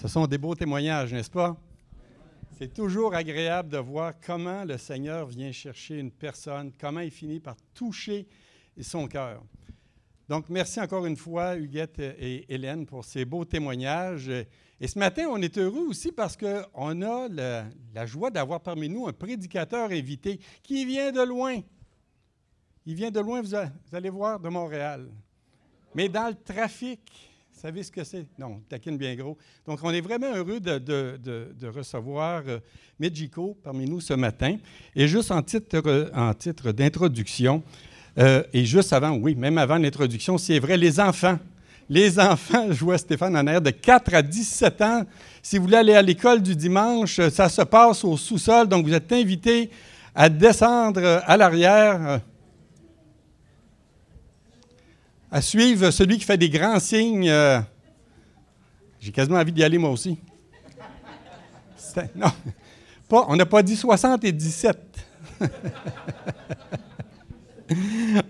Ce sont des beaux témoignages, n'est-ce pas? C'est toujours agréable de voir comment le Seigneur vient chercher une personne, comment il finit par toucher son cœur. Donc, merci encore une fois, Huguette et Hélène, pour ces beaux témoignages. Et ce matin, on est heureux aussi parce qu'on a la, joie d'avoir parmi nous un prédicateur invité qui vient de loin. Il vient de loin, vous allez voir, de Montréal. Mais dans le trafic, vous savez ce que c'est? Non, taquine bien gros. Donc, on est vraiment heureux de, recevoir euh, parmi nous ce matin. Et juste en titre, en titre d'introduction, euh, et juste avant, oui, même avant l'introduction, c'est vrai, les enfants. Les enfants, je vois Stéphane en air, de 4 à 17 ans. Si vous voulez aller à l'école du dimanche, ça se passe au sous-sol, donc vous êtes invités à descendre à l'arrière à suivre celui qui fait des grands signes. Euh, j'ai quasiment envie d'y aller moi aussi. Non, pas, on n'a pas dit 60 et 17.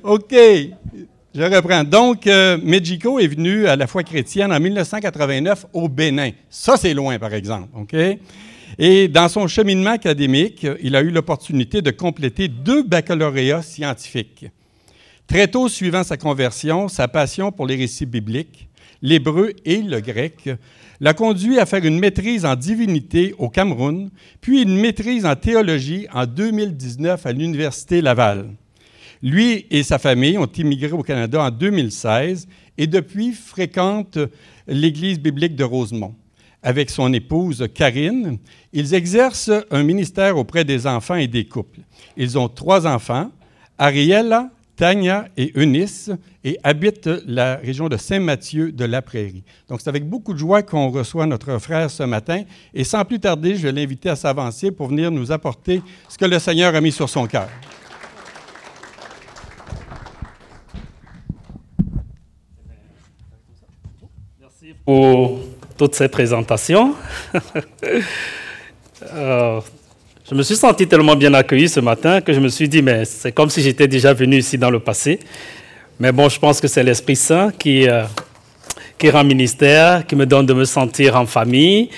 OK, je reprends. Donc, euh, est venu à la foi chrétienne en 1989 au Bénin. Ça, c'est loin, par exemple. OK? Et dans son cheminement académique, il a eu l'opportunité de compléter deux baccalauréats scientifiques. Très tôt suivant sa conversion, sa passion pour les récits bibliques, l'hébreu et le grec, l'a conduit à faire une maîtrise en divinité au Cameroun, puis une maîtrise en théologie en 2019 à l'Université Laval. Lui et sa famille ont immigré au Canada en 2016 et depuis fréquentent l'Église biblique de Rosemont. Avec son épouse Karine, ils exercent un ministère auprès des enfants et des couples. Ils ont trois enfants, Ariella, Tania et Eunice et habitent la région de Saint-Mathieu de la Prairie. Donc, c'est avec beaucoup de joie qu'on reçoit notre frère ce matin. Et sans plus tarder, je vais l'inviter à s'avancer pour venir nous apporter ce que le Seigneur a mis sur son cœur. Merci pour toutes ces présentations. Euh, je me suis senti tellement bien accueilli ce matin que je me suis dit, mais c'est comme si j'étais déjà venu ici dans le passé. Mais bon, je pense que c'est l'Esprit Saint qui, euh, qui rend ministère, qui me donne de me sentir en famille.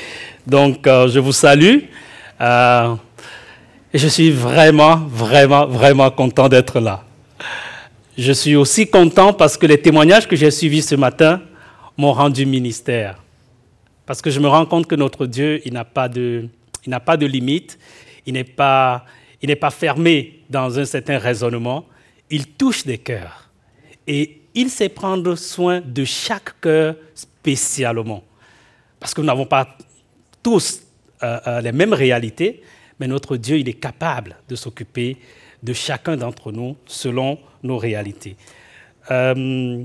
Donc, euh, je vous salue. Euh, et je suis vraiment, vraiment, vraiment content d'être là. Je suis aussi content parce que les témoignages que j'ai suivis ce matin m'ont rendu ministère. Parce que je me rends compte que notre Dieu, il n'a pas de, il n'a pas de limite il n'est pas, pas fermé dans un certain raisonnement, il touche des cœurs. Et il sait prendre soin de chaque cœur spécialement. Parce que nous n'avons pas tous euh, euh, les mêmes réalités, mais notre Dieu, il est capable de s'occuper de chacun d'entre nous selon nos réalités. Euh,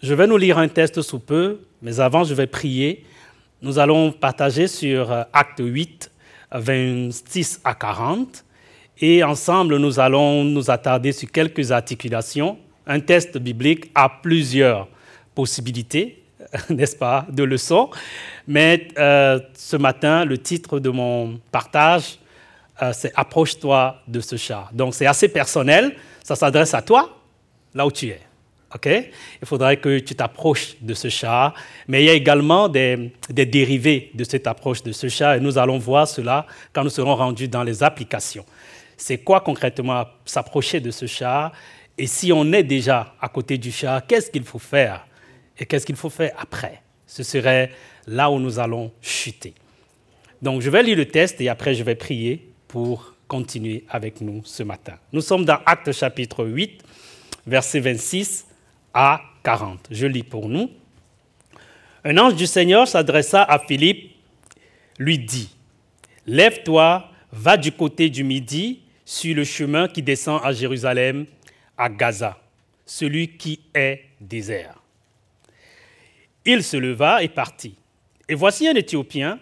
je vais nous lire un texte sous peu, mais avant, je vais prier. Nous allons partager sur Acte 8, 26 à 40. Et ensemble, nous allons nous attarder sur quelques articulations. Un test biblique a plusieurs possibilités, n'est-ce pas, de leçons. Mais euh, ce matin, le titre de mon partage, euh, c'est Approche-toi de ce chat. Donc c'est assez personnel, ça s'adresse à toi, là où tu es. OK? Il faudrait que tu t'approches de ce chat. Mais il y a également des, dérivés de cette approche de ce chat et nous allons voir cela quand nous serons rendus dans les applications. C'est quoi concrètement s'approcher de ce chat? Et si on est déjà à côté du chat, qu'est-ce qu'il faut faire? Et qu'est-ce qu'il faut faire après? Ce serait là où nous allons chuter. Donc je vais lire le test et après je vais prier pour continuer avec nous ce matin. Nous sommes dans Acte chapitre 8, verset 26 à 40. Je lis pour nous. Un ange du Seigneur s'adressa à Philippe, lui dit, Lève-toi, va du côté du midi sur le chemin qui descend à Jérusalem, à Gaza, celui qui est désert. Il se leva et partit. Et voici un Éthiopien,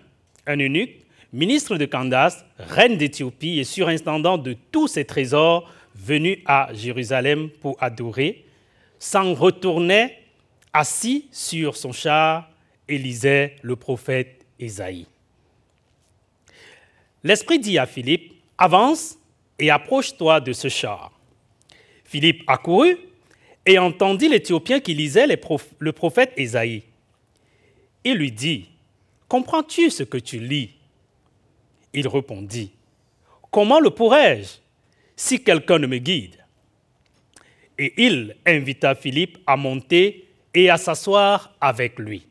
un eunuque, ministre de Candace, reine d'Éthiopie et surintendant de tous ses trésors, venu à Jérusalem pour adorer, s'en retournait assis sur son char et lisait le prophète Ésaïe. L'Esprit dit à Philippe, avance et approche-toi de ce char. Philippe accourut et entendit l'Éthiopien qui lisait le prophète Ésaïe. Il lui dit, comprends-tu ce que tu lis? Il répondit, comment le pourrais-je si quelqu'un ne me guide? Et il invita Philippe à monter et à s'asseoir avec lui.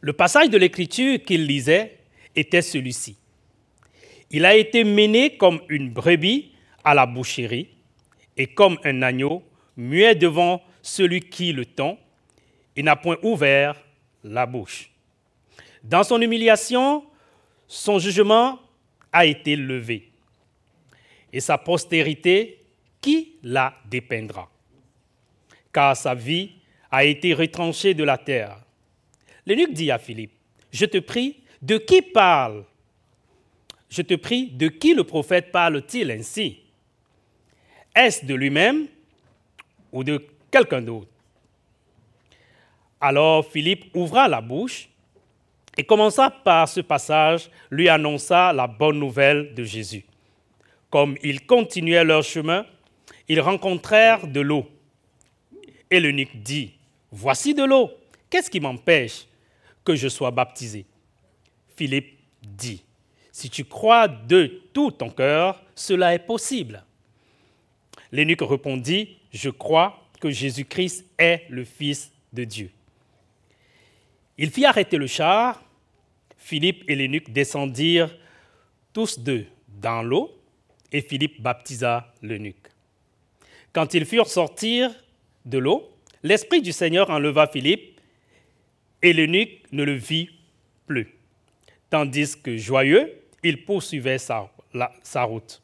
Le passage de l'écriture qu'il lisait était celui-ci. Il a été mené comme une brebis à la boucherie et comme un agneau muet devant celui qui le tend, il n'a point ouvert la bouche. Dans son humiliation, son jugement a été levé. Et sa postérité, qui la dépeindra Car sa vie a été retranchée de la terre. L'énuque dit à Philippe, je te prie, de qui parle? Je te prie, de qui le prophète parle-t-il ainsi? Est-ce de lui-même ou de quelqu'un d'autre Alors Philippe ouvra la bouche et commença par ce passage, lui annonça la bonne nouvelle de Jésus. Comme ils continuaient leur chemin, ils rencontrèrent de l'eau. Et l'eunuque dit, Voici de l'eau, qu'est-ce qui m'empêche que je sois baptisé? Philippe dit, Si tu crois de tout ton cœur, cela est possible. L'eunuque répondit, Je crois que Jésus-Christ est le Fils de Dieu. Il fit arrêter le char. Philippe et l'eunuque descendirent tous deux dans l'eau et Philippe baptisa l'eunuque. Quand ils furent sortis de l'eau, l'Esprit du Seigneur enleva Philippe et l'eunuque ne le vit plus, tandis que joyeux, il poursuivait sa, sa route.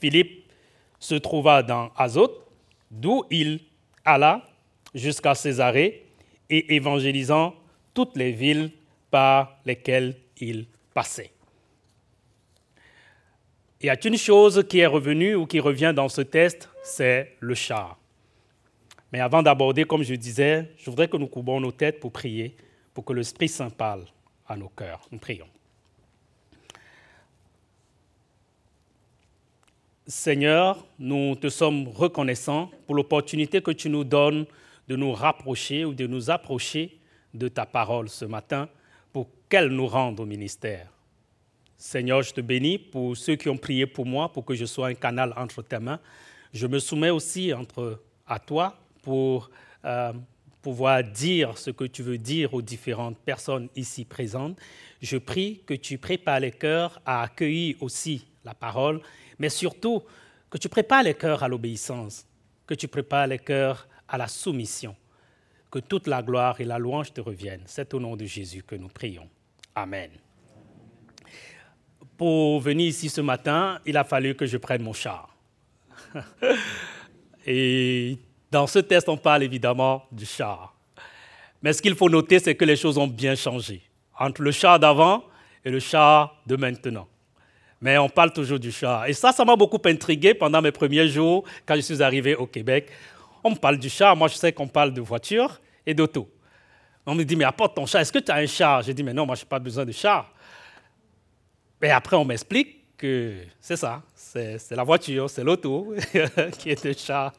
Philippe se trouva dans Azote, d'où il alla jusqu'à Césarée et évangélisant toutes les villes par lesquelles il passait. Il y a une chose qui est revenue ou qui revient dans ce test, c'est le char. Mais avant d'aborder, comme je disais, je voudrais que nous courbons nos têtes pour prier, pour que l'Esprit Saint parle à nos cœurs. Nous prions. Seigneur, nous te sommes reconnaissants pour l'opportunité que tu nous donnes de nous rapprocher ou de nous approcher de ta parole ce matin pour qu'elle nous rende au ministère. Seigneur, je te bénis pour ceux qui ont prié pour moi, pour que je sois un canal entre tes mains. Je me soumets aussi entre, à toi pour euh, pouvoir dire ce que tu veux dire aux différentes personnes ici présentes. Je prie que tu prépares les cœurs à accueillir aussi la parole, mais surtout que tu prépares les cœurs à l'obéissance, que tu prépares les cœurs à la soumission que toute la gloire et la louange te reviennent. C'est au nom de Jésus que nous prions. Amen. Pour venir ici ce matin, il a fallu que je prenne mon char. et dans ce test, on parle évidemment du char. Mais ce qu'il faut noter, c'est que les choses ont bien changé entre le char d'avant et le char de maintenant. Mais on parle toujours du char. Et ça, ça m'a beaucoup intrigué pendant mes premiers jours quand je suis arrivé au Québec. On me parle du char, moi je sais qu'on parle de voiture et d'auto. On me dit, mais apporte ton char, est-ce que tu as un char? J'ai dit, mais non, moi je n'ai pas besoin de char. Et après, on m'explique que c'est ça, c'est la voiture, c'est l'auto qui est le char.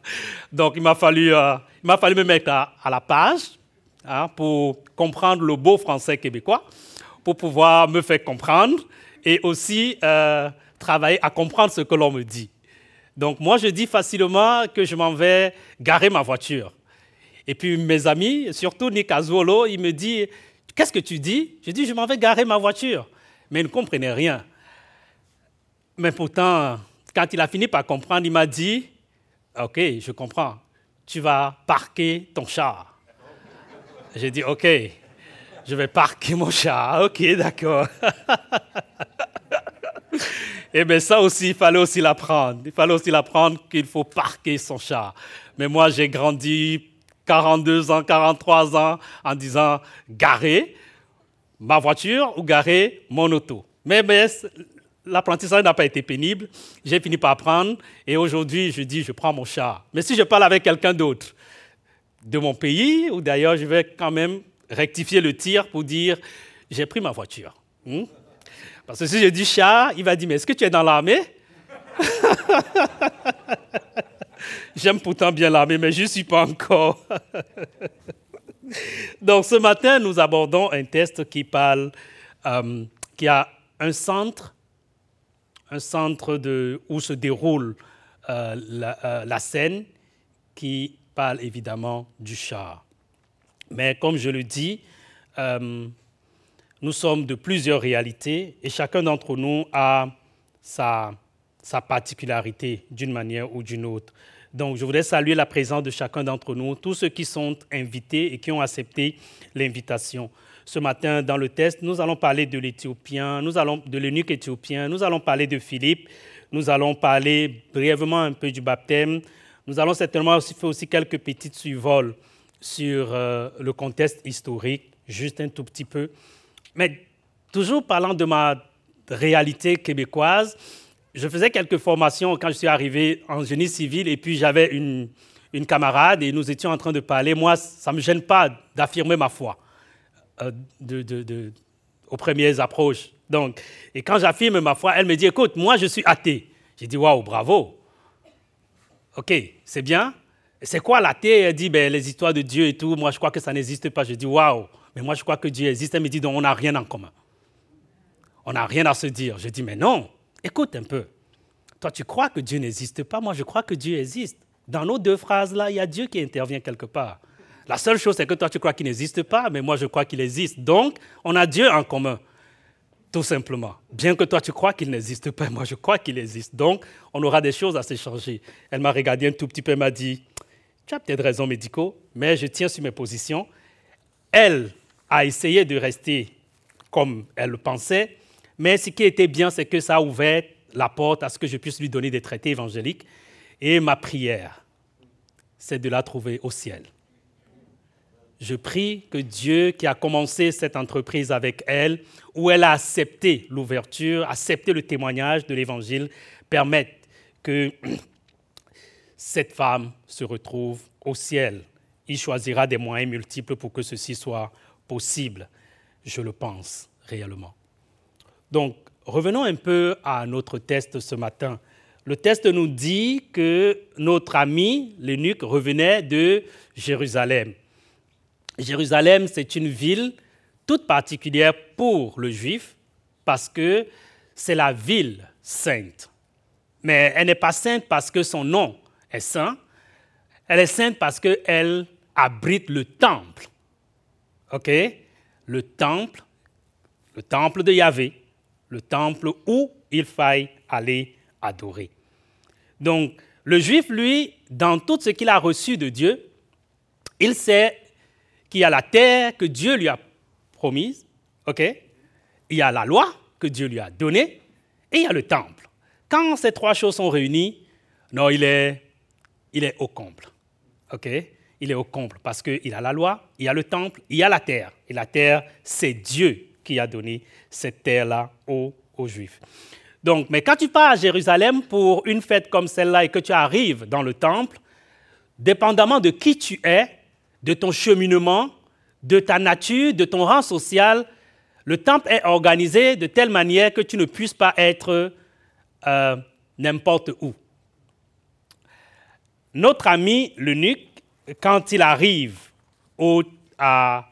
Donc il m'a fallu, euh, fallu me mettre à, la page hein, pour comprendre le beau français québécois, pour pouvoir me faire comprendre et aussi euh, travailler à comprendre ce que l'on me dit. Donc moi, je dis facilement que je m'en vais garer ma voiture. Et puis mes amis, surtout Nick Azuolo, il me dit, qu'est-ce que tu dis? Je dis, je m'en vais garer ma voiture. Mais il ne comprenait rien. Mais pourtant, quand il a fini par comprendre, il m'a dit, OK, je comprends, tu vas parquer ton char. J'ai dit, OK, je vais parquer mon char. OK, d'accord. Eh bien ça aussi, il fallait aussi l'apprendre. Il fallait aussi l'apprendre qu'il faut parquer son char. Mais moi, j'ai grandi 42 ans, 43 ans en disant garer ma voiture ou garer mon auto. Mais, mais l'apprentissage n'a pas été pénible. J'ai fini par apprendre et aujourd'hui, je dis je prends mon char. Mais si je parle avec quelqu'un d'autre de mon pays, ou d'ailleurs, je vais quand même rectifier le tir pour dire j'ai pris ma voiture. Hmm? Parce que si je dis char, il va dire, mais est-ce que tu es dans l'armée? J'aime pourtant bien l'armée, mais je ne suis pas encore. Donc ce matin, nous abordons un test qui parle, euh, qui a un centre, un centre de, où se déroule euh, la, la, scène, qui parle évidemment du char. Mais comme je le dis, euh, nous sommes de plusieurs réalités et chacun d'entre nous a sa particularité d'une manière ou d'une autre. Donc, je voudrais saluer la présence de chacun d'entre nous, tous ceux qui sont invités et qui ont accepté l'invitation. Ce matin, dans le test, nous allons parler de l'Éthiopien, nous allons de l'eunuque éthiopien, nous allons parler de Philippe, nous allons parler brièvement un peu du baptême. Nous allons certainement aussi faire aussi quelques petites survols sur euh, le contexte historique, juste un tout petit peu. Mais toujours parlant de ma réalité québécoise, je faisais quelques formations quand je suis arrivé en génie civil et puis j'avais une, camarade et nous étions en train de parler. Moi, ça ne me gêne pas d'affirmer ma foi euh, aux premières approches. Donc, et quand j'affirme ma foi, elle me dit, écoute, moi je suis athée. J'ai dit, waouh, bravo. OK, c'est bien. C'est quoi l'athée? Elle dit, ben, les histoires de Dieu et tout, moi je crois que ça n'existe pas. Je dis, waouh, mais moi je crois que Dieu existe. Elle me dit, donc on n'a rien en commun. On n'a rien à se dire. Je dis, mais non, Écoute un peu. Toi, tu crois que Dieu n'existe pas? Moi, je crois que Dieu existe. Dans nos deux phrases-là, il y a Dieu qui intervient quelque part. La seule chose, c'est que toi, tu crois qu'il n'existe pas, mais moi, je crois qu'il existe. Donc, on a Dieu en commun. Tout simplement. Bien que toi, tu crois qu'il n'existe pas, moi, je crois qu'il existe. Donc, on aura des choses à s'échanger. Elle m'a regardé un tout petit peu, elle m'a dit, tu as peut-être raison, médicaux, mais je tiens sur mes positions. Elle a essayé de rester comme elle le pensait, mais ce qui était bien, c'est que ça a ouvert la porte à ce que je puisse lui donner des traités évangéliques. Et ma prière, c'est de la trouver au ciel. Je prie que Dieu, qui a commencé cette entreprise avec elle, où elle a accepté l'ouverture, accepté le témoignage de l'Évangile, permette que cette femme se retrouve au ciel. Il choisira des moyens multiples pour que ceci soit possible. Je le pense réellement. Donc, revenons un peu à notre test ce matin. Le test nous dit que notre ami, l'eunuque, revenait de Jérusalem. Jérusalem, c'est une ville toute particulière pour le juif parce que c'est la ville sainte. Mais elle n'est pas sainte parce que son nom est saint. Elle est sainte parce qu'elle abrite le temple. OK? Le temple, le temple de Yahvé le temple où il faille aller adorer. Donc, le juif, lui, dans tout ce qu'il a reçu de Dieu, il sait qu'il y a la terre que Dieu lui a promise, ok? Il y a la loi que Dieu lui a donnée, et il y a le temple. Quand ces trois choses sont réunies, non, il est, il est au comble, ok? Il est au comble parce qu'il a la loi, il y a le temple, il y a la terre. Et la terre, c'est Dieu qui a donné cette terre-là aux, Juifs. Donc, mais quand tu pars à Jérusalem pour une fête comme celle-là et que tu arrives dans le temple, dépendamment de qui tu es, de ton cheminement, de ta nature, de ton rang social, le temple est organisé de telle manière que tu ne puisses pas être euh, n'importe où. Notre ami l'eunuque, quand il arrive au, à,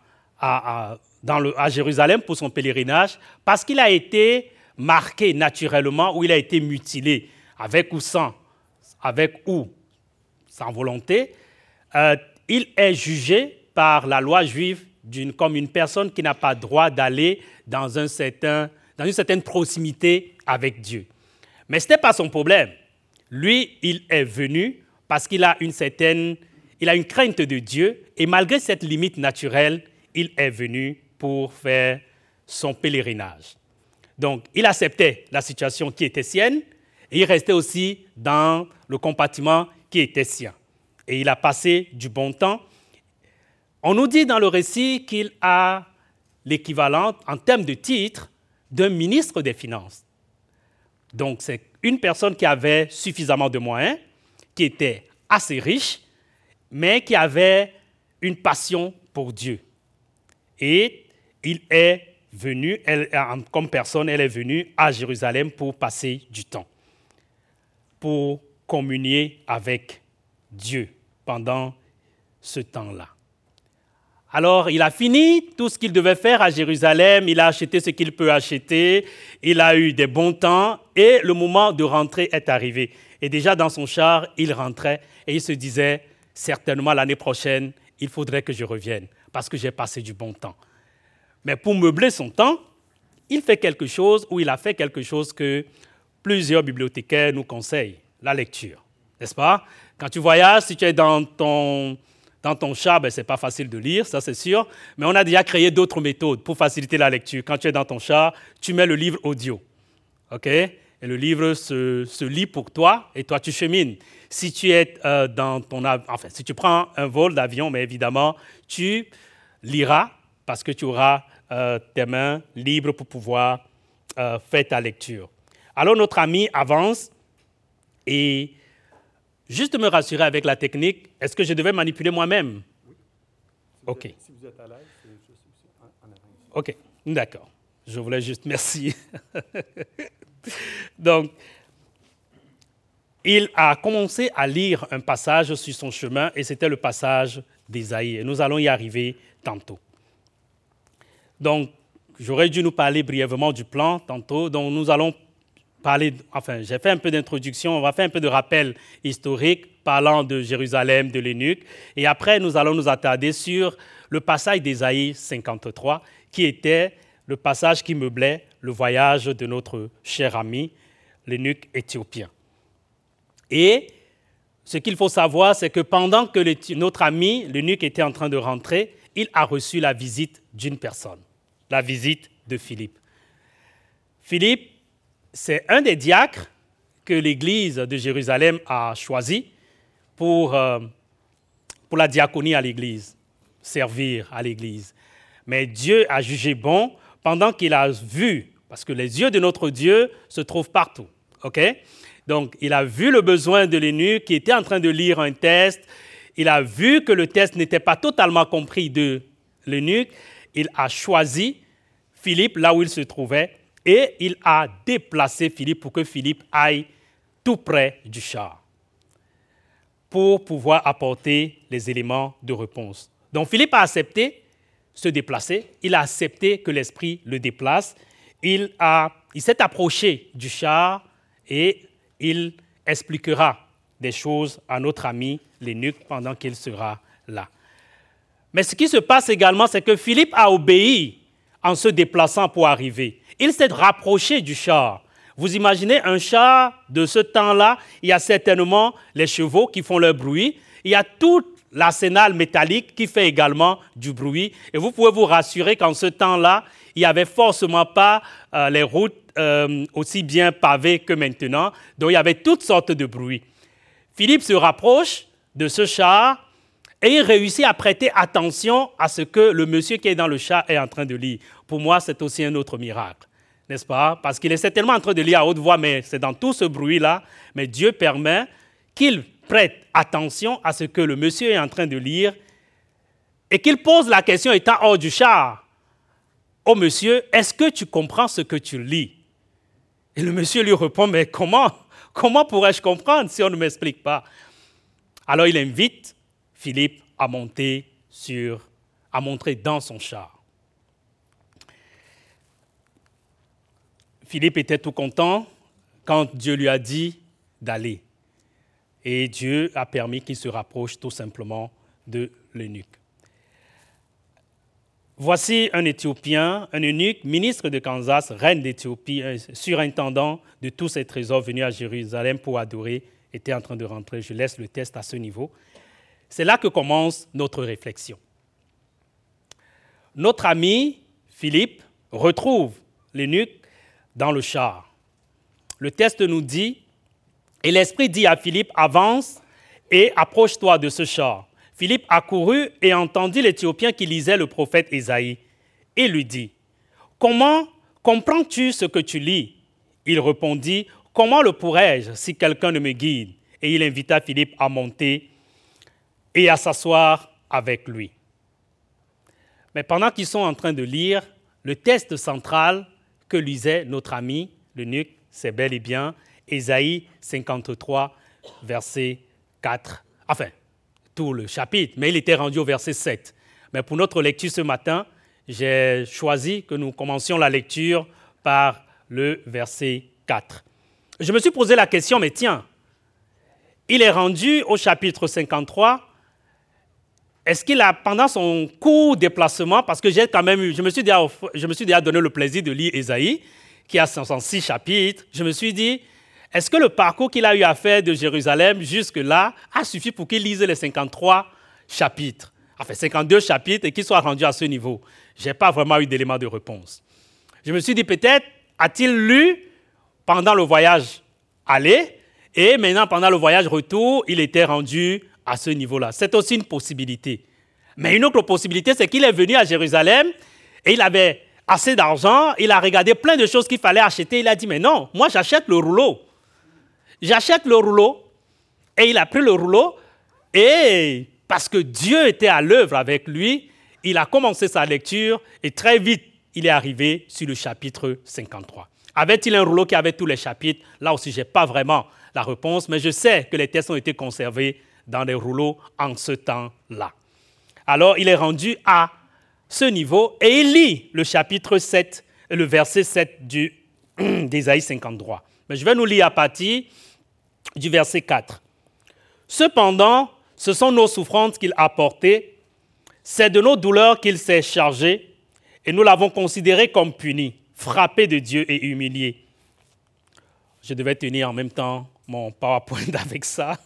Jérusalem pour son pèlerinage parce qu'il a été marqué naturellement ou il a été mutilé avec ou sans, avec ou sans volonté. Euh, il est jugé par la loi juive comme une personne qui n'a pas droit d'aller dans, dans une certaine proximité avec Dieu. Mais ce n'était pas son problème. Lui, il est venu parce qu'il a une certaine, il a une crainte de Dieu et malgré cette limite naturelle, il est venu pour faire son pèlerinage. Donc, il acceptait la situation qui était sienne et il restait aussi dans le compartiment qui était sien. Et il a passé du bon temps. On nous dit dans le récit qu'il a l'équivalent en termes de titre d'un ministre des Finances. Donc, c'est une personne qui avait suffisamment de moyens, qui était assez riche, mais qui avait une passion pour Dieu. Et il est venu, comme personne, elle est venue à Jérusalem pour passer du temps, pour communier avec Dieu pendant ce temps-là. Alors, il a fini tout ce qu'il devait faire à Jérusalem, il a acheté ce qu'il peut acheter, il a eu des bons temps, et le moment de rentrer est arrivé. Et déjà dans son char, il rentrait, et il se disait, certainement l'année prochaine, il faudrait que je revienne, parce que j'ai passé du bon temps. Mais pour meubler son temps, il fait quelque chose, ou il a fait quelque chose que plusieurs bibliothécaires nous conseillent, la lecture, n'est-ce pas? Quand tu voyages, si tu es dans ton dans ton chat, ben, ce n'est pas facile de lire, ça c'est sûr, mais on a déjà créé d'autres méthodes pour faciliter la lecture. Quand tu es dans ton chat, tu mets le livre audio. OK? Et le livre se, lit pour toi et toi tu chemines. Si tu es euh, dans ton enfin, si tu prends un vol d'avion, mais évidemment, tu liras parce que tu auras euh, tes mains libres pour pouvoir euh, faire ta lecture. Alors notre ami avance et Juste me rassurer avec la technique, est-ce que je devais manipuler moi-même? Oui. OK. si vous êtes à l'aise, c'est juste en, avant. OK, d'accord. Je voulais juste, merci. Donc, il a commencé à lire un passage sur son chemin et c'était le passage d'Ésaïe. Nous allons y arriver tantôt. Donc, j'aurais dû nous parler brièvement du plan tantôt. Donc, nous allons parler, enfin, j'ai fait un peu d'introduction, on va faire un peu de rappel historique parlant de Jérusalem, de l'Eunuque, et après nous allons nous attarder sur le passage d'Ésaïe 53, qui était le passage qui meublait le voyage de notre cher ami, l'Eunuque éthiopien. Et ce qu'il faut savoir, c'est que pendant que notre ami, l'Eunuque, était en train de rentrer, il a reçu la visite d'une personne, la visite de Philippe. Philippe c'est un des diacres que l'Église de Jérusalem a choisi pour, euh, pour la diaconie à l'Église, servir à l'Église. Mais Dieu a jugé bon pendant qu'il a vu, parce que les yeux de notre Dieu se trouvent partout. OK? Donc, il a vu le besoin de l'énu qui était en train de lire un test. Il a vu que le test n'était pas totalement compris de l'eunuque. Il a choisi Philippe là où il se trouvait et il a déplacé Philippe pour que Philippe aille tout près du char pour pouvoir apporter les éléments de réponse. Donc Philippe a accepté se déplacer, il a accepté que l'Esprit le déplace, il, s'est approché du char et il expliquera des choses à notre ami l'énuque pendant qu'il sera là. Mais ce qui se passe également, c'est que Philippe a obéi en se déplaçant pour arriver il s'est rapproché du char. Vous imaginez un char de ce temps-là, il y a certainement les chevaux qui font leur bruit, il y a tout l'arsenal métallique qui fait également du bruit. Et vous pouvez vous rassurer qu'en ce temps-là, il n'y avait forcément pas euh, les routes euh, aussi bien pavées que maintenant, donc il y avait toutes sortes de bruits. Philippe se rapproche de ce char et il réussit à prêter attention à ce que le monsieur qui est dans le char est en train de lire. Pour moi, c'est aussi un autre miracle n'est-ce pas? Parce qu'il est certainement en train de lire à haute voix, mais c'est dans tout ce bruit-là. Mais Dieu permet qu'il prête attention à ce que le monsieur est en train de lire et qu'il pose la question étant hors du char au monsieur, est-ce que tu comprends ce que tu lis? Et le monsieur lui répond, mais comment? Comment pourrais-je comprendre si on ne m'explique pas? Alors il invite Philippe à monter sur, à montrer dans son char. Philippe était tout content quand Dieu lui a dit d'aller. Et Dieu a permis qu'il se rapproche tout simplement de l'eunuque. Voici un Éthiopien, un eunuque, ministre de Kansas, reine d'Éthiopie, surintendant de tous ses trésors venus à Jérusalem pour adorer, était en train de rentrer. Je laisse le test à ce niveau. C'est là que commence notre réflexion. Notre ami Philippe retrouve l'eunuque dans le char. Le texte nous dit, et l'Esprit dit à Philippe, avance et approche-toi de ce char. Philippe accourut et entendit l'Éthiopien qui lisait le prophète Ésaïe et lui dit, Comment comprends-tu ce que tu lis? Il répondit, Comment le pourrais-je si quelqu'un ne me guide? Et il invita Philippe à monter et à s'asseoir avec lui. Mais pendant qu'ils sont en train de lire, le texte central que lisait notre ami le c'est bel et bien Ésaïe 53, verset 4. Enfin, tout le chapitre, mais il était rendu au verset 7. Mais pour notre lecture ce matin, j'ai choisi que nous commencions la lecture par le verset 4. Je me suis posé la question, mais tiens, il est rendu au chapitre 53. Est-ce qu'il a, pendant son court déplacement, parce que j'ai quand même eu, je me suis déjà, je me suis déjà donné le plaisir de lire Ésaïe, qui a 106 chapitres, je me suis dit, est-ce que le parcours qu'il a eu à faire de Jérusalem jusque-là a suffi pour qu'il lise les 53 chapitres? Enfin, 52 chapitres et qu'il soit rendu à ce niveau. Je n'ai pas vraiment eu d'élément de réponse. Je me suis dit, peut-être a-t-il lu pendant le voyage aller et maintenant, pendant le voyage retour, il était rendu à ce niveau-là. C'est aussi une possibilité. Mais une autre possibilité, c'est qu'il est venu à Jérusalem et il avait assez d'argent, il a regardé plein de choses qu'il fallait acheter. Il a dit, mais non, moi j'achète le rouleau. J'achète le rouleau. Et il a pris le rouleau et parce que Dieu était à l'œuvre avec lui, il a commencé sa lecture et très vite, il est arrivé sur le chapitre 53. Avait-il un rouleau qui avait tous les chapitres? Là aussi, je n'ai pas vraiment la réponse, mais je sais que les textes ont été conservés dans des rouleaux en ce temps-là. Alors, il est rendu à ce niveau et il lit le chapitre 7, le verset 7 d'Ésaïe 53. Mais je vais nous lire à partir du verset 4. Cependant, ce sont nos souffrances qu'il a portées, c'est de nos douleurs qu'il s'est chargé, et nous l'avons considéré comme puni, frappé de Dieu et humilié. Je devais tenir en même temps mon PowerPoint avec ça.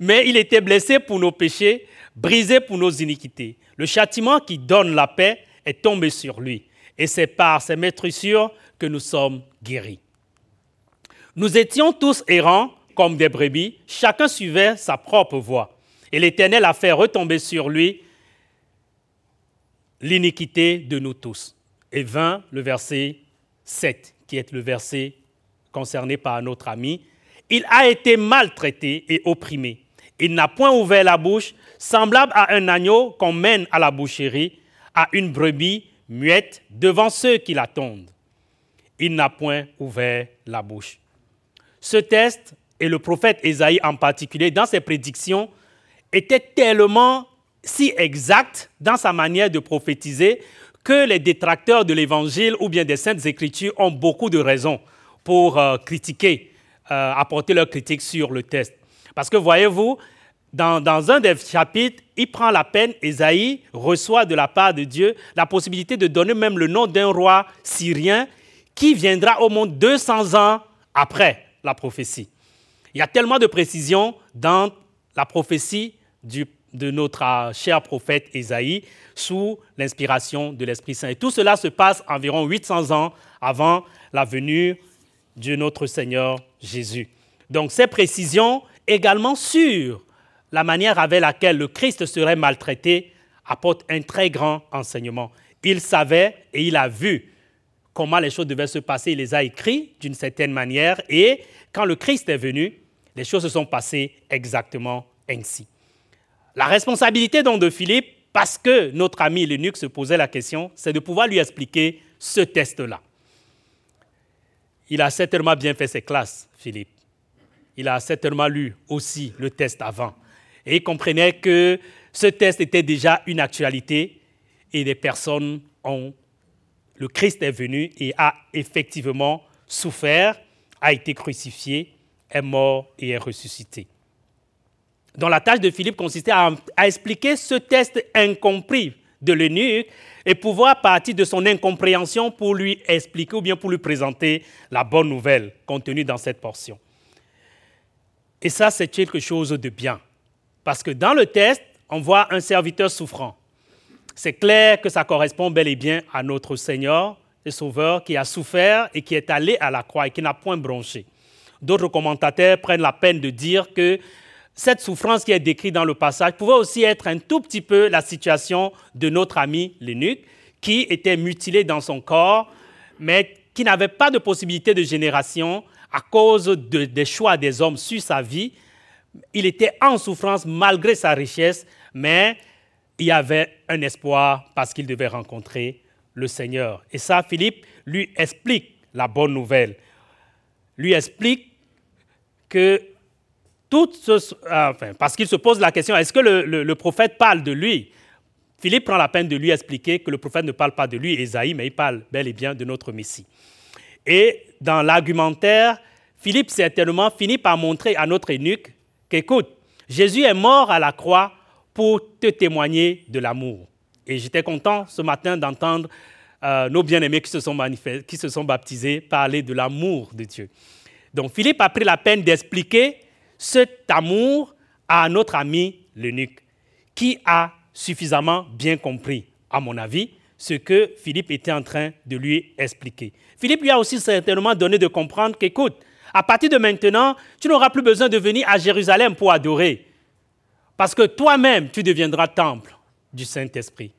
Mais il était blessé pour nos péchés, brisé pour nos iniquités. Le châtiment qui donne la paix est tombé sur lui. Et c'est par ses maîtrissures que nous sommes guéris. Nous étions tous errants comme des brebis, chacun suivait sa propre voie. Et l'Éternel a fait retomber sur lui l'iniquité de nous tous. Et vint le verset 7, qui est le verset concerné par notre ami. Il a été maltraité et opprimé. Il n'a point ouvert la bouche, semblable à un agneau qu'on mène à la boucherie, à une brebis muette devant ceux qui l'attendent. Il n'a point ouvert la bouche. Ce test, et le prophète Ésaïe en particulier, dans ses prédictions, était tellement si exact dans sa manière de prophétiser que les détracteurs de l'Évangile ou bien des Saintes Écritures ont beaucoup de raisons pour euh, critiquer, euh, apporter leur critique sur le test. Parce que voyez-vous, dans, un des chapitres, il prend la peine, Ésaïe reçoit de la part de Dieu la possibilité de donner même le nom d'un roi syrien qui viendra au monde 200 ans après la prophétie. Il y a tellement de précisions dans la prophétie de notre cher prophète Ésaïe sous l'inspiration de l'Esprit Saint. Et tout cela se passe environ 800 ans avant la venue de notre Seigneur Jésus. Donc ces précisions également sur la manière avec laquelle le Christ serait maltraité apportent un très grand enseignement. Il savait et il a vu comment les choses devaient se passer. Il les a écrits d'une certaine manière. Et quand le Christ est venu, les choses se sont passées exactement ainsi. La responsabilité donc de Philippe, parce que notre ami l'eunuque se posait la question, c'est de pouvoir lui expliquer ce test-là. Il a certainement bien fait ses classes, Philippe. Il a certainement lu aussi le test avant. Et il comprenait que ce test était déjà une actualité et des personnes ont le Christ est venu et a effectivement souffert, a été crucifié, est mort et est ressuscité. Donc la tâche de Philippe consistait à, expliquer ce test incompris de l'eunuque et pouvoir partir de son incompréhension pour lui expliquer ou bien pour lui présenter la bonne nouvelle contenue dans cette portion. Et ça, c'est quelque chose de bien. Parce que dans le test, on voit un serviteur souffrant c'est clair que ça correspond bel et bien à notre Seigneur et Sauveur qui a souffert et qui est allé à la croix et qui n'a point bronché. D'autres commentateurs prennent la peine de dire que cette souffrance qui est décrite dans le passage pouvait aussi être un tout petit peu la situation de notre ami l'eunuque, qui était mutilé dans son corps, mais qui n'avait pas de possibilité de génération à cause des choix des hommes sur sa vie. Il était en souffrance malgré sa richesse, mais il y avait un espoir parce qu'il devait rencontrer le Seigneur. Et ça, Philippe lui explique la bonne nouvelle. Lui explique que enfin, parce qu'il se pose la question, est-ce que le, prophète parle de lui? Philippe prend la peine de lui expliquer que le prophète ne parle pas de lui, Esaïe, mais il parle bel et bien de notre Messie. Et dans l'argumentaire, Philippe certainement finit par montrer à notre eunuque qu'écoute, Jésus est mort à la croix pour te témoigner de l'amour. Et j'étais content ce matin d'entendre euh, nos bien-aimés qui se sont baptisés parler de l'amour de Dieu. Donc Philippe a pris la peine d'expliquer cet amour à notre ami l'eunuque, qui a suffisamment bien compris, à mon avis, ce que Philippe était en train de lui expliquer. Philippe lui a aussi certainement donné de comprendre qu'écoute, à partir de maintenant, tu n'auras plus besoin de venir à Jérusalem pour adorer, parce que toi-même, tu deviendras temple du Saint-Esprit.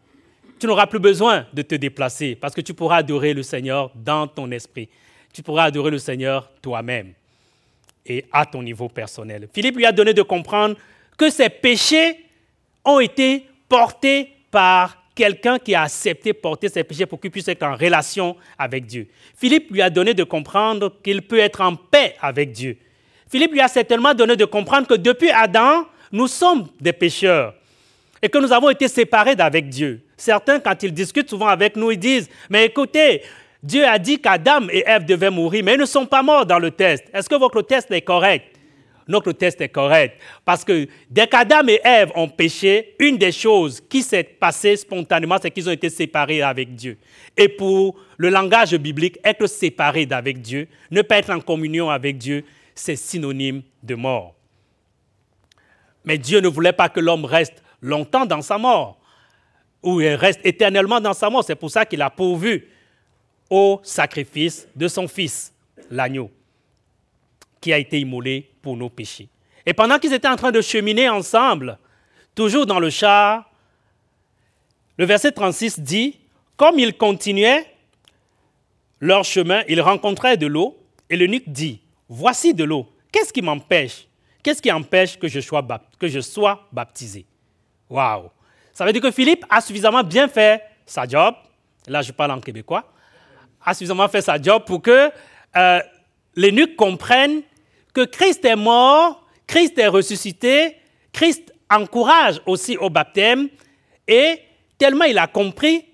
Tu n'auras plus besoin de te déplacer, parce que tu pourras adorer le Seigneur dans ton esprit. Tu pourras adorer le Seigneur toi-même et à ton niveau personnel. Philippe lui a donné de comprendre que ses péchés ont été portés par quelqu'un qui a accepté porter ses péchés pour qu'il puisse être en relation avec Dieu. Philippe lui a donné de comprendre qu'il peut être en paix avec Dieu. Philippe lui a certainement donné de comprendre que depuis Adam, nous sommes des pécheurs et que nous avons été séparés d'avec Dieu. Certains, quand ils discutent souvent avec nous, ils disent, mais écoutez, Dieu a dit qu'Adam et Ève devaient mourir, mais ils ne sont pas morts dans le test. Est-ce que votre test est correct? Notre test est correct. Parce que dès qu'Adam et Ève ont péché, une des choses qui s'est passée spontanément, c'est qu'ils ont été séparés avec Dieu. Et pour le langage biblique, être séparé d'avec Dieu, ne pas être en communion avec Dieu, c'est synonyme de mort. Mais Dieu ne voulait pas que l'homme reste longtemps dans sa mort, ou il reste éternellement dans sa mort. C'est pour ça qu'il a pourvu au sacrifice de son fils, l'agneau qui a été immolé pour nos péchés. Et pendant qu'ils étaient en train de cheminer ensemble, toujours dans le char, le verset 36 dit, comme ils continuaient leur chemin, ils rencontraient de l'eau, et l'eunuque dit, voici de l'eau, qu'est-ce qui m'empêche? Qu'est-ce qui empêche que je sois, que je sois baptisé Waouh. Ça veut dire que Philippe a suffisamment bien fait sa job, là je parle en québécois, a suffisamment fait sa job pour que euh, l'eunuque comprenne que Christ est mort, Christ est ressuscité, Christ encourage aussi au baptême, et tellement il a compris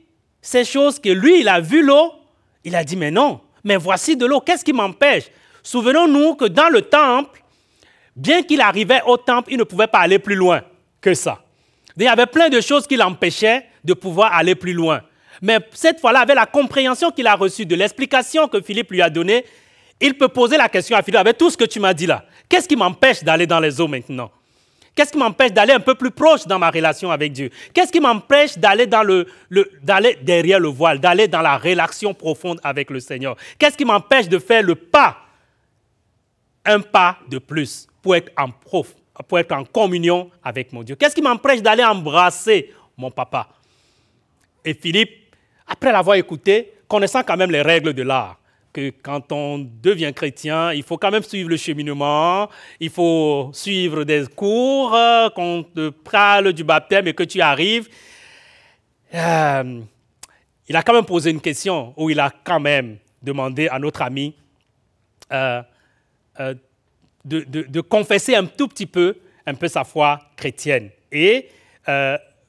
ces choses que lui, il a vu l'eau, il a dit, mais non, mais voici de l'eau, qu'est-ce qui m'empêche? Souvenons-nous que dans le temple, bien qu'il arrivait au temple, il ne pouvait pas aller plus loin que ça. Il y avait plein de choses qui l'empêchaient de pouvoir aller plus loin. Mais cette fois-là, avec la compréhension qu'il a reçue de l'explication que Philippe lui a donnée, il peut poser la question à Philippe avec tout ce que tu m'as dit là. Qu'est-ce qui m'empêche d'aller dans les eaux maintenant? Qu'est-ce qui m'empêche d'aller un peu plus proche dans ma relation avec Dieu? Qu'est-ce qui m'empêche d'aller derrière le voile, d'aller dans la relation profonde avec le Seigneur? Qu'est-ce qui m'empêche de faire le pas, un pas de plus pour être en prof, pour être en communion avec mon Dieu. Qu'est-ce qui m'empêche d'aller embrasser mon papa? Et Philippe, après l'avoir écouté, connaissant quand même les règles de l'art, que quand on devient chrétien, il faut quand même suivre le cheminement, il faut suivre des cours, euh, qu'on te parle du baptême et que tu arrives. Euh, il a quand même posé une question où il a quand même demandé à notre ami euh, de, confesser un tout petit peu, un peu sa foi chrétienne. Et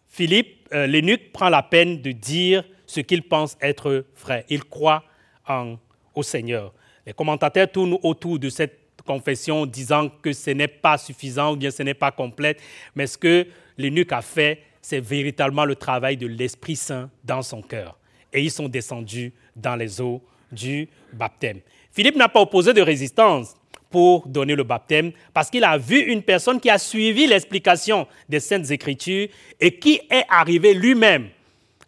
Philippe, l'énuque, prend la peine de dire ce qu'il pense être vrai. Il croit en au Seigneur. Les commentateurs tournent autour de cette confession disant que ce n'est pas suffisant ou bien ce n'est pas complète, mais ce que l'eunuque a fait, c'est véritablement le travail de l'Esprit Saint dans son cœur. Et ils sont descendus dans les eaux du baptême. Philippe n'a pas opposé de résistance pour donner le baptême parce qu'il a vu une personne qui a suivi l'explication des Saintes Écritures et qui est arrivé lui-même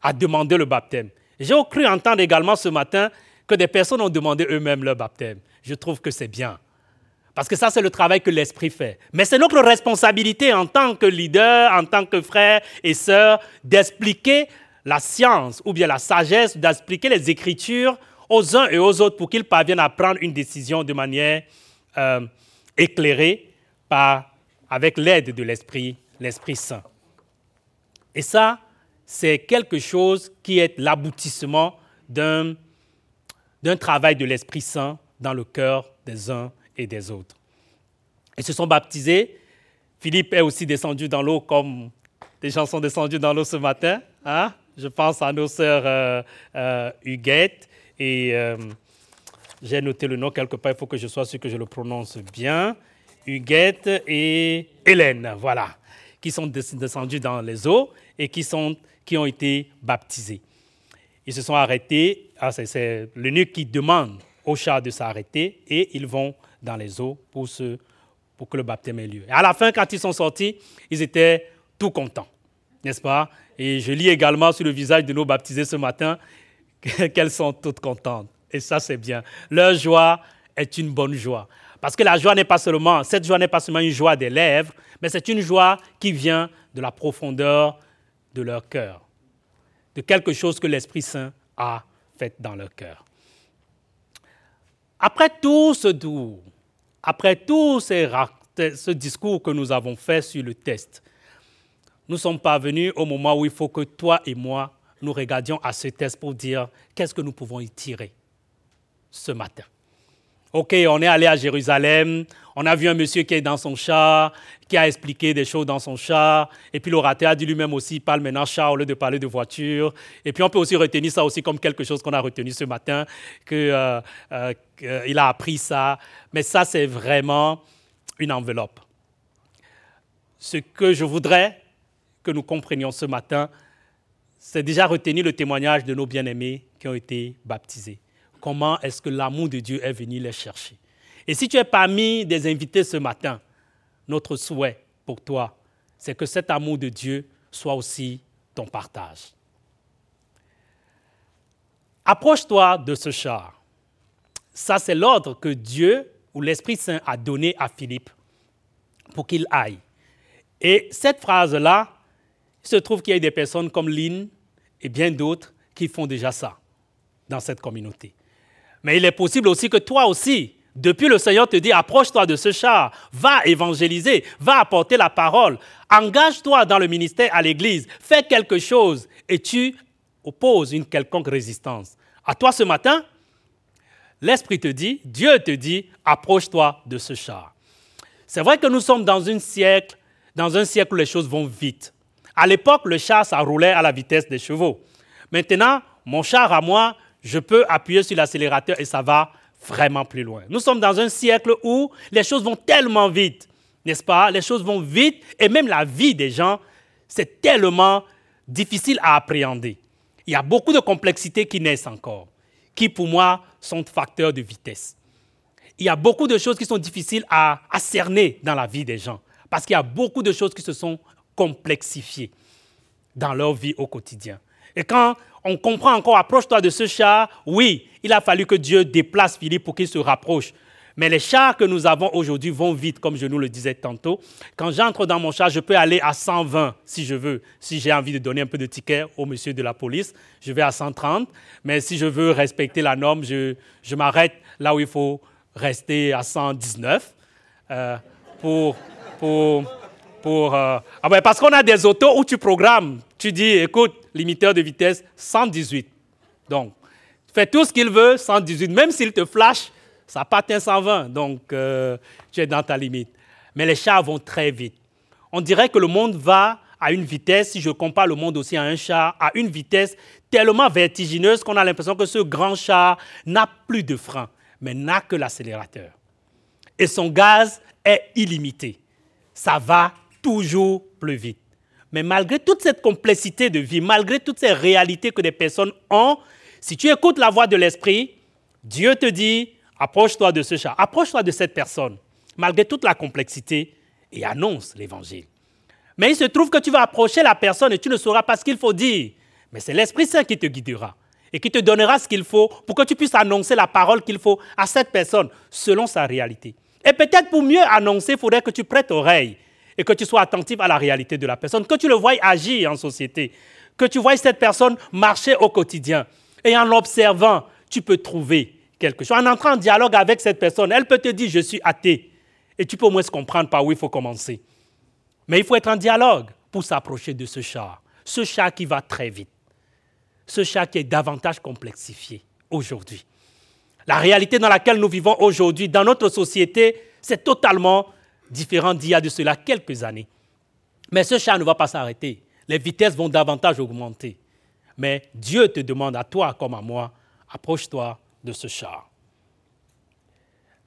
à demander le baptême. J'ai cru entendre également ce matin que des personnes ont demandé eux-mêmes leur baptême. Je trouve que c'est bien. Parce que ça, c'est le travail que l'Esprit fait. Mais c'est notre responsabilité en tant que leader, en tant que frère et sœur, d'expliquer la science ou bien la sagesse, d'expliquer les Écritures aux uns et aux autres pour qu'ils parviennent à prendre une décision de manière euh, éclairée avec l'aide de l'Esprit, l'Esprit Saint. Et ça, c'est quelque chose qui est l'aboutissement d'un travail de l'Esprit Saint dans le cœur des uns et des autres. Ils se sont baptisés. Philippe est aussi descendu dans l'eau comme des gens sont descendus dans l'eau ce matin. Hein? Je pense à nos sœurs euh, euh, Huguette et euh, j'ai noté le nom quelque part, il faut que je sois sûr que je le prononce bien. Huguette et Hélène, voilà, qui sont descendus dans les eaux et qui, sont, ont été baptisés. Ils se sont arrêtés, ah, c'est l'eunuque qui demande au chat de s'arrêter et ils vont dans les eaux pour, se, pour que le baptême ait lieu. Et à la fin, quand ils sont sortis, ils étaient tout contents, n'est-ce pas? Et je lis également sur le visage de nos baptisés ce matin qu'elles sont toutes contentes. Et ça, c'est bien. Leur joie est une bonne joie. Parce que la joie n'est pas seulement, cette joie n'est pas seulement une joie des lèvres, mais c'est une joie qui vient de la profondeur de leur cœur, de quelque chose que l'Esprit Saint a fait dans leur cœur. Après tout ce doux, après tout ce discours que nous avons fait sur le test, nous sommes parvenus au moment où il faut que toi et moi, nous regardions à ce test pour dire qu'est-ce que nous pouvons y tirer ce matin. OK, on est allé à Jérusalem, on a vu un monsieur qui est dans son char, qui a expliqué des choses dans son char, et puis l'orateur a dit lui-même aussi, parle maintenant char au lieu de parler de voiture. Et puis on peut aussi retenir ça aussi comme quelque chose qu'on a retenu ce matin, qu'il euh, euh, a appris ça. Mais ça, c'est vraiment une enveloppe. Ce que je voudrais que nous comprenions ce matin, c'est déjà retenir le témoignage de nos bien-aimés qui ont été baptisés comment est-ce que l'amour de Dieu est venu les chercher. Et si tu es parmi des invités ce matin, notre souhait pour toi, c'est que cet amour de Dieu soit aussi ton partage. Approche-toi de ce char. Ça, c'est l'ordre que Dieu ou l'Esprit Saint a donné à Philippe pour qu'il aille. Et cette phrase-là, il se trouve qu'il y a des personnes comme Lynn et bien d'autres qui font déjà ça dans cette communauté. Mais il est possible aussi que toi aussi, depuis le Seigneur te dit, approche-toi de ce char, va évangéliser, va apporter la parole, engage-toi dans le ministère à l'Église, fais quelque chose et tu opposes une quelconque résistance. À toi ce matin, l'Esprit te dit, Dieu te dit, approche-toi de ce char. C'est vrai que nous sommes dans un siècle, dans un siècle où les choses vont vite. À l'époque, le char, ça roulait à la vitesse des chevaux. Maintenant, mon char à moi, je peux appuyer sur l'accélérateur et ça va vraiment plus loin. Nous sommes dans un siècle où les choses vont tellement vite, n'est-ce pas? Les choses vont vite et même la vie des gens, c'est tellement difficile à appréhender. Il y a beaucoup de complexités qui naissent encore, qui pour moi sont facteurs de vitesse. Il y a beaucoup de choses qui sont difficiles à, cerner dans la vie des gens, parce qu'il y a beaucoup de choses qui se sont complexifiées dans leur vie au quotidien. Et quand on comprend encore, approche-toi de ce char, oui, il a fallu que Dieu déplace Philippe pour qu'il se rapproche. Mais les chars que nous avons aujourd'hui vont vite, comme je nous le disais tantôt. Quand j'entre dans mon char, je peux aller à 120 si je veux. Si j'ai envie de donner un peu de ticket au monsieur de la police, je vais à 130. Mais si je veux respecter la norme, je, m'arrête là où il faut rester à 119 euh, pour, pour, pour, euh, ah ben parce qu'on a des autos où tu programmes. Tu dis, écoute, limiteur de vitesse 118. Donc, fais tout ce qu'il veut, 118. Même s'il te flash, ça pas atteint 120. Donc, euh, tu es dans ta limite. Mais les chars vont très vite. On dirait que le monde va à une vitesse, si je compare le monde aussi à un char, à une vitesse tellement vertigineuse qu'on a l'impression que ce grand char n'a plus de frein, mais n'a que l'accélérateur. Et son gaz est illimité. Ça va toujours plus vite. Mais malgré toute cette complexité de vie, malgré toutes ces réalités que des personnes ont, si tu écoutes la voix de l'Esprit, Dieu te dit, approche-toi de ce chat, approche-toi de cette personne, malgré toute la complexité, et annonce l'Évangile. Mais il se trouve que tu vas approcher la personne et tu ne sauras pas ce qu'il faut dire. Mais c'est l'Esprit Saint qui te guidera et qui te donnera ce qu'il faut pour que tu puisses annoncer la parole qu'il faut à cette personne selon sa réalité. Et peut-être pour mieux annoncer, il faudrait que tu prêtes oreille et que tu sois attentif à la réalité de la personne, que tu le voies agir en société, que tu vois cette personne marcher au quotidien. Et en l'observant, tu peux trouver quelque chose. En entrant en dialogue avec cette personne, elle peut te dire je suis athée. Et tu peux au moins comprendre par où il faut commencer. Mais il faut être en dialogue pour s'approcher de ce chat. Ce chat qui va très vite. Ce chat qui est davantage complexifié aujourd'hui. La réalité dans laquelle nous vivons aujourd'hui, dans notre société, c'est totalement différent d'il y a de cela quelques années. Mais ce chat ne va pas s'arrêter. les vitesses vont davantage augmenter. Mais Dieu te demande à toi comme à moi, approche-toi de ce char.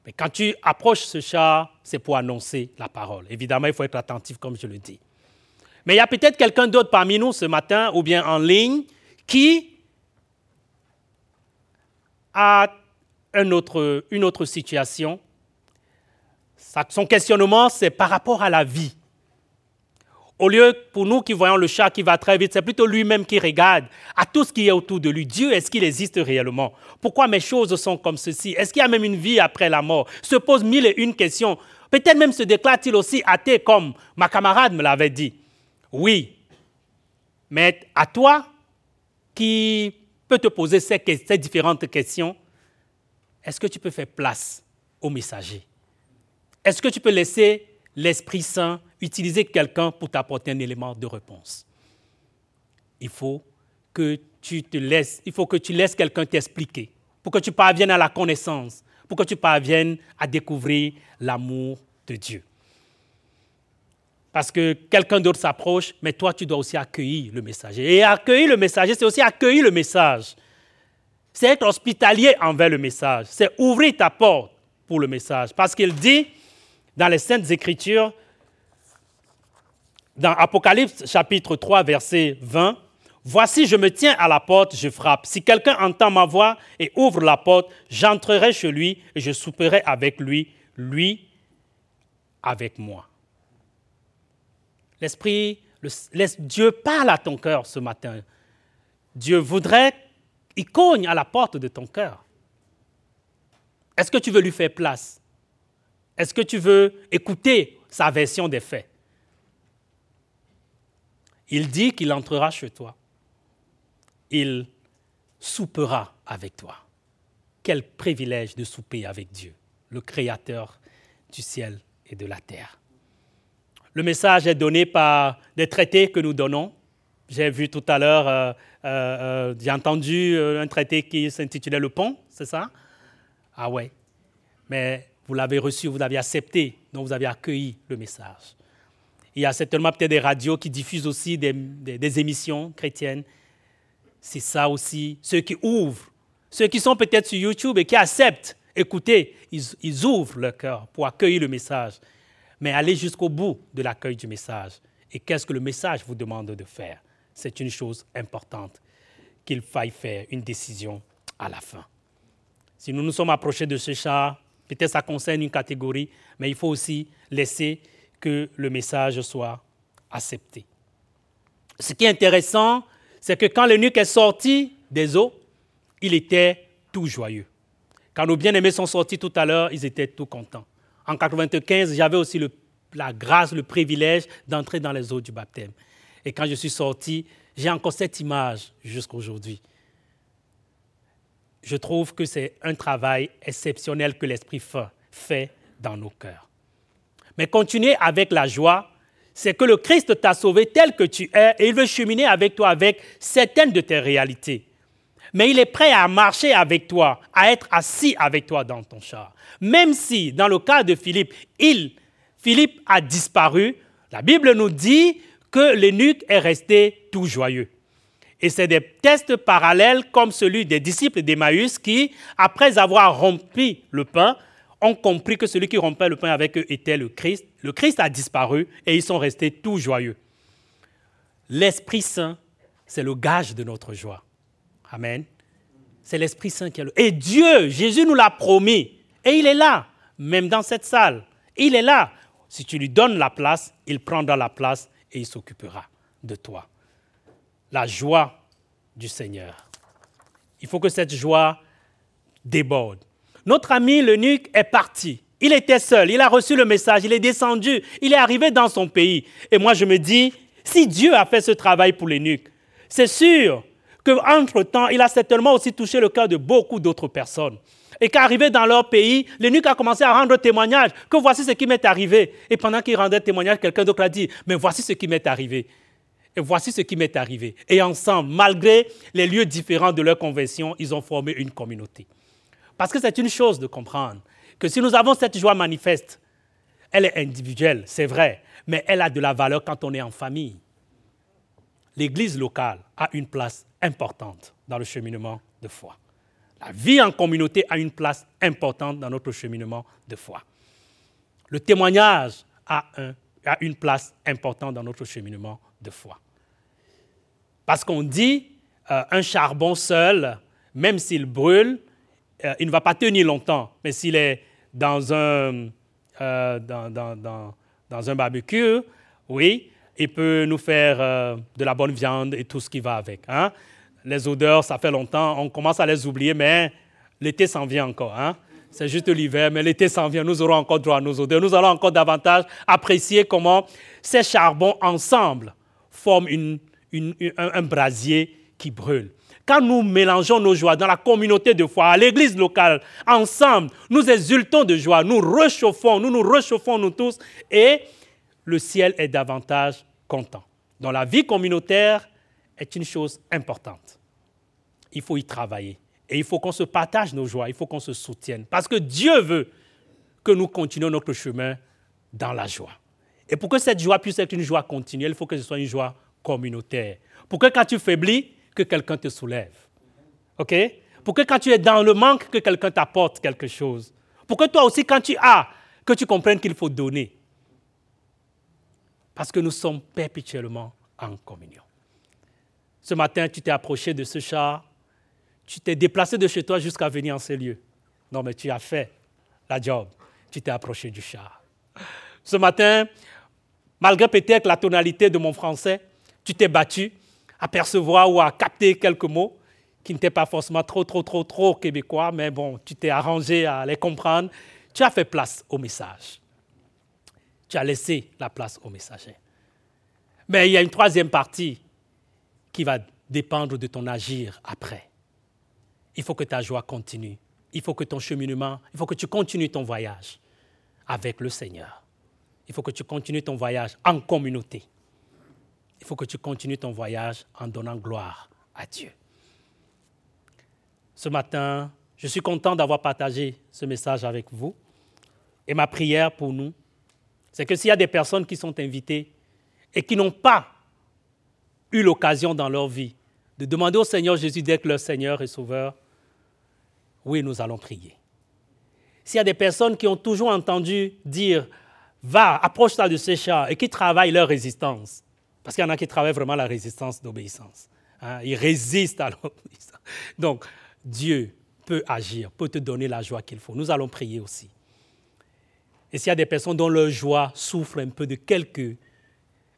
Mais quand tu approches ce char, c'est pour annoncer la parole. Évidemment, il faut être attentif, comme je le dis. Mais il y a peut-être quelqu'un d'autre parmi nous ce matin, ou bien en ligne, qui a une autre situation. Son questionnement, c'est par rapport à la vie. Au lieu, pour nous qui voyons le chat qui va très vite, c'est plutôt lui-même qui regarde à tout ce qui est autour de lui. Dieu, est-ce qu'il existe réellement? Pourquoi mes choses sont comme ceci? Est-ce qu'il y a même une vie après la mort? Se pose mille et une questions. Peut-être même se déclare-t-il aussi athée comme ma camarade me l'avait dit. Oui, mais à toi qui peux te poser ces, différentes questions, est-ce que tu peux faire place au messager? Est-ce que tu peux laisser l'Esprit Saint utiliser quelqu'un pour t'apporter un élément de réponse? Il faut que tu te laisses, il faut que tu laisses quelqu'un t'expliquer, pour que tu parviennes à la connaissance, pour que tu parviennes à découvrir l'amour de Dieu. Parce que quelqu'un d'autre s'approche, mais toi, tu dois aussi accueillir le messager. Et accueillir le messager, c'est aussi accueillir le message. C'est être hospitalier envers le message. C'est ouvrir ta porte pour le message. Parce qu'il dit, dans les Saintes Écritures, dans Apocalypse chapitre 3, verset 20, Voici, je me tiens à la porte, je frappe. Si quelqu'un entend ma voix et ouvre la porte, j'entrerai chez lui et je souperai avec lui, lui avec moi. L'Esprit, Dieu parle à ton cœur ce matin. Dieu voudrait, il cogne à la porte de ton cœur. Est-ce que tu veux lui faire place? Est-ce que tu veux écouter sa version des faits? Il dit qu'il entrera chez toi. Il soupera avec toi. Quel privilège de souper avec Dieu, le Créateur du ciel et de la terre. Le message est donné par des traités que nous donnons. J'ai vu tout à l'heure, euh, euh, euh, j'ai entendu un traité qui s'intitulait Le Pont, c'est ça? Ah ouais. Mais vous l'avez reçu, vous l'avez accepté, donc vous avez accueilli le message. Il y a certainement peut-être des radios qui diffusent aussi des, émissions chrétiennes. C'est ça aussi, ceux qui ouvrent, ceux qui sont peut-être sur YouTube et qui acceptent, écoutez, ils, ouvrent leur cœur pour accueillir le message, mais aller jusqu'au bout de l'accueil du message. Et qu'est-ce que le message vous demande de faire? C'est une chose importante qu'il faille faire une décision à la fin. Si nous nous sommes approchés de ce char, Peut-être ça concerne une catégorie, mais il faut aussi laisser que le message soit accepté. Ce qui est intéressant, c'est que quand l'eunuque est sorti des eaux, il était tout joyeux. Quand nos bien-aimés sont sortis tout à l'heure, ils étaient tout contents. En 95, j'avais aussi la grâce, le privilège d'entrer dans les eaux du baptême. Et quand je suis sorti, j'ai encore cette image jusqu'à aujourd'hui je trouve que c'est un travail exceptionnel que l'Esprit fait dans nos cœurs. Mais continuer avec la joie, c'est que le Christ t'a sauvé tel que tu es et il veut cheminer avec toi avec certaines de tes réalités. Mais il est prêt à marcher avec toi, à être assis avec toi dans ton char. Même si, dans le cas de Philippe, il, Philippe a disparu, la Bible nous dit que l'eunuque est resté tout joyeux. Et c'est des tests parallèles comme celui des disciples d'Emmaüs qui, après avoir rompu le pain, ont compris que celui qui rompait le pain avec eux était le Christ. Le Christ a disparu et ils sont restés tout joyeux. L'Esprit Saint, c'est le gage de notre joie. Amen. C'est l'Esprit Saint qui est le... Et Dieu, Jésus nous l'a promis. Et il est là, même dans cette salle. Il est là. Si tu lui donnes la place, il prendra la place et il s'occupera de toi la joie du Seigneur. Il faut que cette joie déborde. Notre ami l'eunuque est parti. Il était seul, il a reçu le message, il est descendu, il est arrivé dans son pays. Et moi je me dis, si Dieu a fait ce travail pour l'eunuque, c'est sûr qu'entre-temps, il a certainement aussi touché le cœur de beaucoup d'autres personnes. Et qu'arrivé dans leur pays, l'eunuque a commencé à rendre témoignage que voici ce qui m'est arrivé. Et pendant qu'il rendait témoignage, quelqu'un d'autre a dit, mais voici ce qui m'est arrivé. Et voici ce qui m'est arrivé. Et ensemble, malgré les lieux différents de leur conversion, ils ont formé une communauté. Parce que c'est une chose de comprendre que si nous avons cette joie manifeste, elle est individuelle, c'est vrai, mais elle a de la valeur quand on est en famille. l'Église locale a une place importante dans le cheminement de foi. La vie en communauté a une place importante dans notre cheminement de foi. Le témoignage a, une place importante dans notre cheminement de foi. Parce qu'on dit, euh, un charbon seul, même s'il brûle, euh, il ne va pas tenir longtemps. Mais s'il est dans un, euh, dans, un barbecue, oui, il peut nous faire de la bonne viande et tout ce qui va avec. Hein. Les odeurs, ça fait longtemps, on commence à les oublier, mais l'été s'en vient encore. Hein. C'est juste l'hiver, mais l'été s'en vient, nous aurons encore droit à nos odeurs. Nous allons encore davantage apprécier comment ces charbons ensemble forment un brasier qui brûle. Quand nous mélangeons nos joies dans la communauté de foi, à l'église locale, ensemble, nous exultons de joie, nous réchauffons, nous nous réchauffons nous tous et le ciel est davantage content. Donc la vie communautaire est une chose importante. Il faut y travailler et il faut qu'on se partage nos joies, il faut qu'on se soutienne parce que Dieu veut que nous continuions notre chemin dans la joie. Et pour que cette joie puisse être une joie continuelle, il faut que ce soit une joie communautaire. Pour que quand tu faiblis, que quelqu'un te soulève? OK? Pour que quand tu es dans le manque, que quelqu'un t'apporte quelque chose? Pour que toi aussi, quand tu as, que tu comprennes qu'il faut donner? Parce que nous sommes perpétuellement en communion. Ce matin, tu t'es approché de ce char, tu t'es déplacé de chez toi jusqu'à venir en ces lieux. Non, mais tu as fait la job. Tu t'es approché du char. Ce matin, malgré peut-être la tonalité de mon français, tu t'es battu à percevoir ou à capter quelques mots qui n'étaient pas forcément trop, trop, trop, trop québécois, mais bon, tu t'es arrangé à les comprendre. Tu as fait place au message. Tu as laissé la place au messager. Mais il y a une troisième partie qui va dépendre de ton agir après. Il faut que ta joie continue. Il faut que ton cheminement, il faut que tu continues ton voyage avec le Seigneur. Il faut que tu continues ton voyage en communauté il faut que tu continues ton voyage en donnant gloire à Dieu. Ce matin, je suis content d'avoir partagé ce message avec vous. Et ma prière pour nous, c'est que s'il y a des personnes qui sont invitées et qui n'ont pas eu l'occasion dans leur vie de demander au Seigneur Jésus d'être leur Seigneur et Sauveur, oui, nous allons prier. S'il y a des personnes qui ont toujours entendu dire, va, approche-toi de ces chats et qui travaillent leur résistance, parce qu'il y en a qui travaillent vraiment la résistance d'obéissance. Hein. Ils résistent à l'obéissance. Donc, Dieu peut agir, peut te donner la joie qu'il faut. Nous allons prier aussi. Et s'il y a des personnes dont leur joie souffre un peu de quelques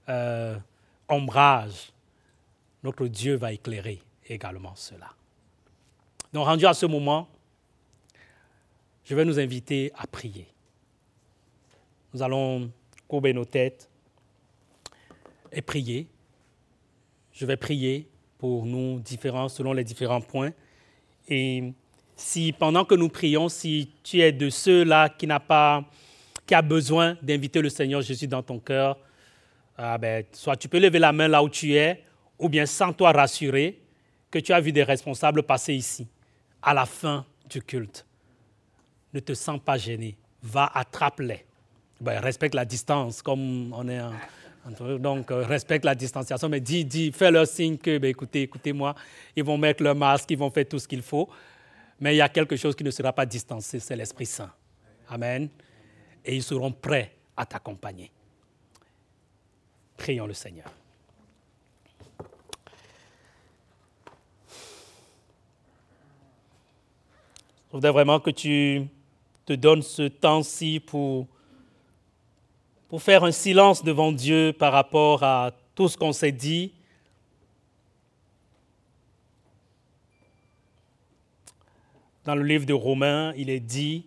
euh, ombrages, notre Dieu va éclairer également cela. Donc, rendu à ce moment, je vais nous inviter à prier. Nous allons courber nos têtes et prier. Je vais prier pour nous différents, selon les différents points. Et si pendant que nous prions, si tu es de ceux-là qui n'a pas, qui a besoin d'inviter le Seigneur Jésus dans ton cœur, ah ben, soit tu peux lever la main là où tu es, ou bien sans toi rassurer que tu as vu des responsables passer ici, à la fin du culte. Ne te sens pas gêné. Va, attrape-les. Ben, respecte la distance, comme on est en, donc, euh, respecte la distanciation, mais dis, dis, fais leur signe que, ben, écoutez, écoutez-moi, ils vont mettre leur masque, ils vont faire tout ce qu'il faut. Mais il y a quelque chose qui ne sera pas distancé, c'est l'Esprit Saint. Amen. Et ils seront prêts à t'accompagner. Prions le Seigneur. Je voudrais vraiment que tu te donnes ce temps-ci pour pour faire un silence devant Dieu par rapport à tout ce qu'on s'est dit. Dans le livre de Romains, il est dit,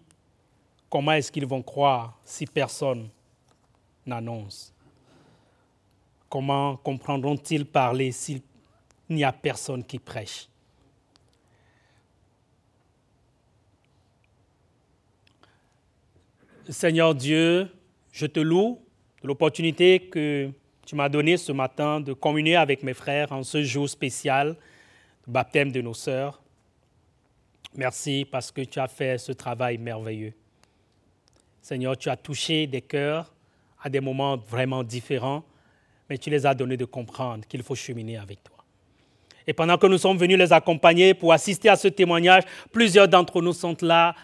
comment est-ce qu'ils vont croire si personne n'annonce? Comment comprendront-ils parler s'il n'y a personne qui prêche? Seigneur Dieu, je te loue de l'opportunité que tu m'as donnée ce matin de communier avec mes frères en ce jour spécial, le baptême de nos sœurs. Merci parce que tu as fait ce travail merveilleux. Seigneur, tu as touché des cœurs à des moments vraiment différents, mais tu les as donnés de comprendre qu'il faut cheminer avec toi. Et pendant que nous sommes venus les accompagner pour assister à ce témoignage, plusieurs d'entre nous sont là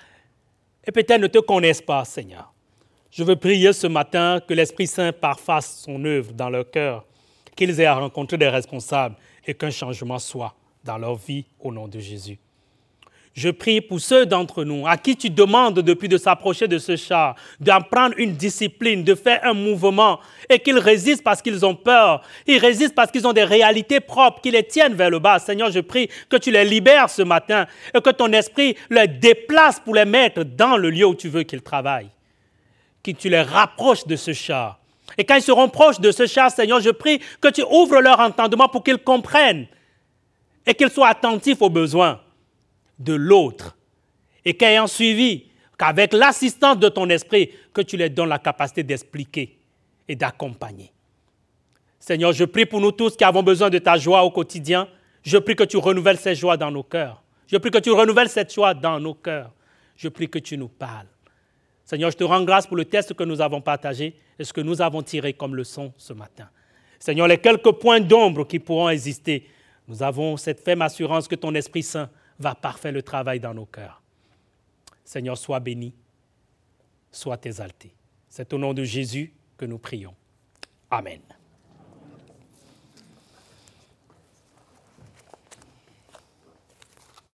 et peut-être ne te connaissent pas, Seigneur. Je veux prier ce matin que l'Esprit Saint parfasse son œuvre dans leur cœur, qu'ils aient à rencontrer des responsables et qu'un changement soit dans leur vie au nom de Jésus. Je prie pour ceux d'entre nous à qui tu demandes depuis de s'approcher de ce char, d'apprendre une discipline, de faire un mouvement, et qu'ils résistent parce qu'ils ont peur. Ils résistent parce qu'ils ont des réalités propres qui les tiennent vers le bas. Seigneur, je prie que tu les libères ce matin et que ton esprit les déplace pour les mettre dans le lieu où tu veux qu'ils travaillent. Que tu les rapproches de ce char. Et quand ils seront proches de ce char, Seigneur, je prie que tu ouvres leur entendement pour qu'ils comprennent et qu'ils soient attentifs aux besoins de l'autre. Et qu'ayant suivi, qu'avec l'assistance de ton esprit, que tu les donnes la capacité d'expliquer et d'accompagner. Seigneur, je prie pour nous tous qui avons besoin de ta joie au quotidien. Je prie que tu renouvelles cette joie dans nos cœurs. Je prie que tu renouvelles cette joie dans nos cœurs. Je prie que tu nous parles. Seigneur, je te rends grâce pour le test que nous avons partagé et ce que nous avons tiré comme leçon ce matin. Seigneur, les quelques points d'ombre qui pourront exister, nous avons cette ferme assurance que ton Esprit Saint va parfaire le travail dans nos cœurs. Seigneur, sois béni, sois exalté. C'est au nom de Jésus que nous prions. Amen.